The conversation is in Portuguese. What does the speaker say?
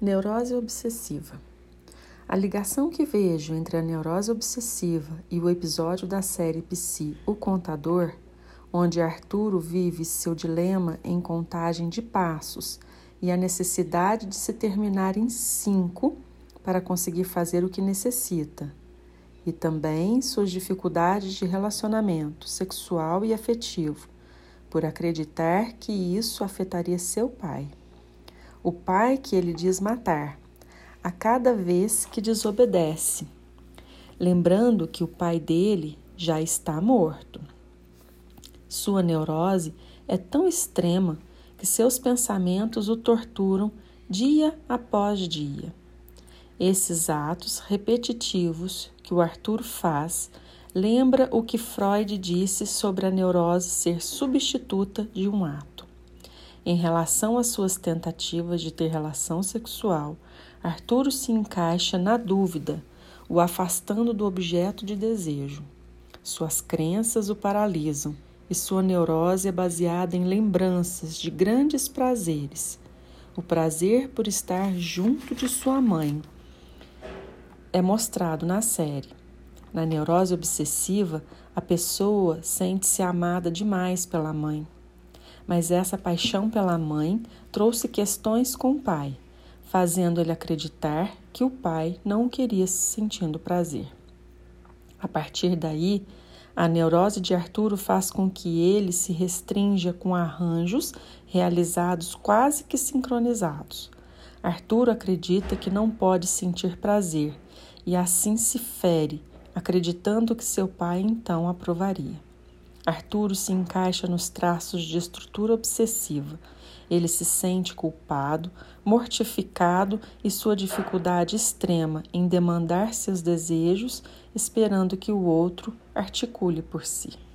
Neurose obsessiva. A ligação que vejo entre a neurose obsessiva e o episódio da série Psi, O Contador, onde Arturo vive seu dilema em contagem de passos e a necessidade de se terminar em cinco para conseguir fazer o que necessita, e também suas dificuldades de relacionamento sexual e afetivo, por acreditar que isso afetaria seu pai o pai que ele diz matar, a cada vez que desobedece, lembrando que o pai dele já está morto. Sua neurose é tão extrema que seus pensamentos o torturam dia após dia. Esses atos repetitivos que o Arthur faz lembra o que Freud disse sobre a neurose ser substituta de um ato. Em relação às suas tentativas de ter relação sexual, Arturo se encaixa na dúvida, o afastando do objeto de desejo. Suas crenças o paralisam e sua neurose é baseada em lembranças de grandes prazeres. O prazer por estar junto de sua mãe é mostrado na série. Na neurose obsessiva, a pessoa sente-se amada demais pela mãe mas essa paixão pela mãe trouxe questões com o pai, fazendo ele acreditar que o pai não queria sentindo prazer. A partir daí, a neurose de Arturo faz com que ele se restrinja com arranjos realizados quase que sincronizados. Arturo acredita que não pode sentir prazer e assim se fere, acreditando que seu pai então aprovaria. Arturo se encaixa nos traços de estrutura obsessiva. Ele se sente culpado, mortificado e sua dificuldade extrema em demandar seus desejos, esperando que o outro articule por si.